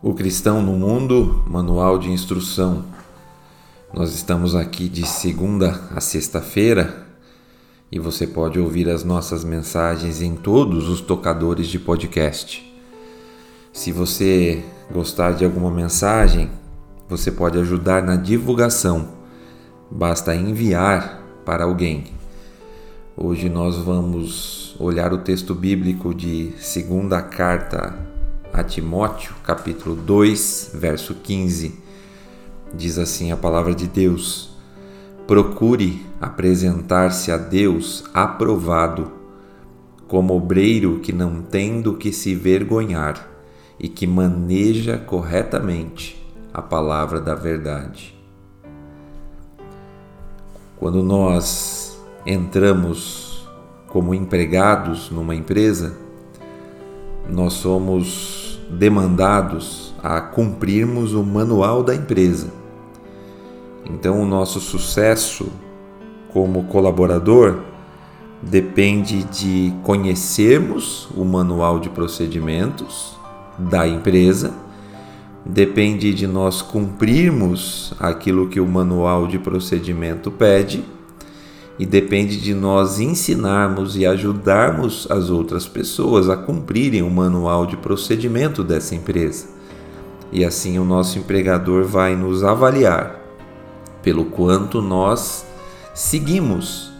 O Cristão no Mundo, Manual de Instrução. Nós estamos aqui de segunda a sexta-feira e você pode ouvir as nossas mensagens em todos os tocadores de podcast. Se você gostar de alguma mensagem, você pode ajudar na divulgação. Basta enviar para alguém. Hoje nós vamos olhar o texto bíblico de segunda carta a Timóteo, capítulo 2, verso 15. Diz assim a palavra de Deus: Procure apresentar-se a Deus aprovado, como obreiro que não tem do que se vergonhar e que maneja corretamente a palavra da verdade. Quando nós entramos como empregados numa empresa, nós somos demandados a cumprirmos o manual da empresa. Então, o nosso sucesso como colaborador depende de conhecermos o manual de procedimentos da empresa, depende de nós cumprirmos aquilo que o manual de procedimento pede e depende de nós ensinarmos e ajudarmos as outras pessoas a cumprirem o manual de procedimento dessa empresa. E assim o nosso empregador vai nos avaliar pelo quanto nós seguimos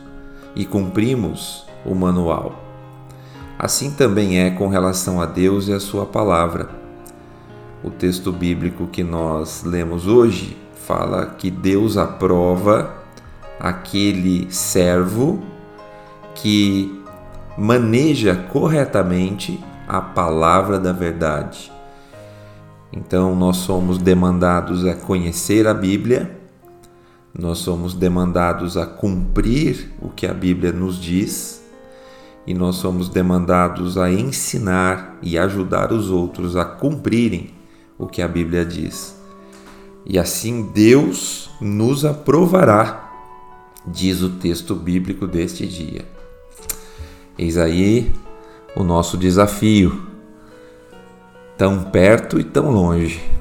e cumprimos o manual. Assim também é com relação a Deus e a Sua palavra. O texto bíblico que nós lemos hoje fala que Deus aprova aquele servo que maneja corretamente a palavra da verdade. Então, nós somos demandados a conhecer a Bíblia, nós somos demandados a cumprir o que a Bíblia nos diz, e nós somos demandados a ensinar e ajudar os outros a cumprirem o que a Bíblia diz. E assim Deus nos aprovará diz o texto bíblico deste dia. Eis aí o nosso desafio, tão perto e tão longe.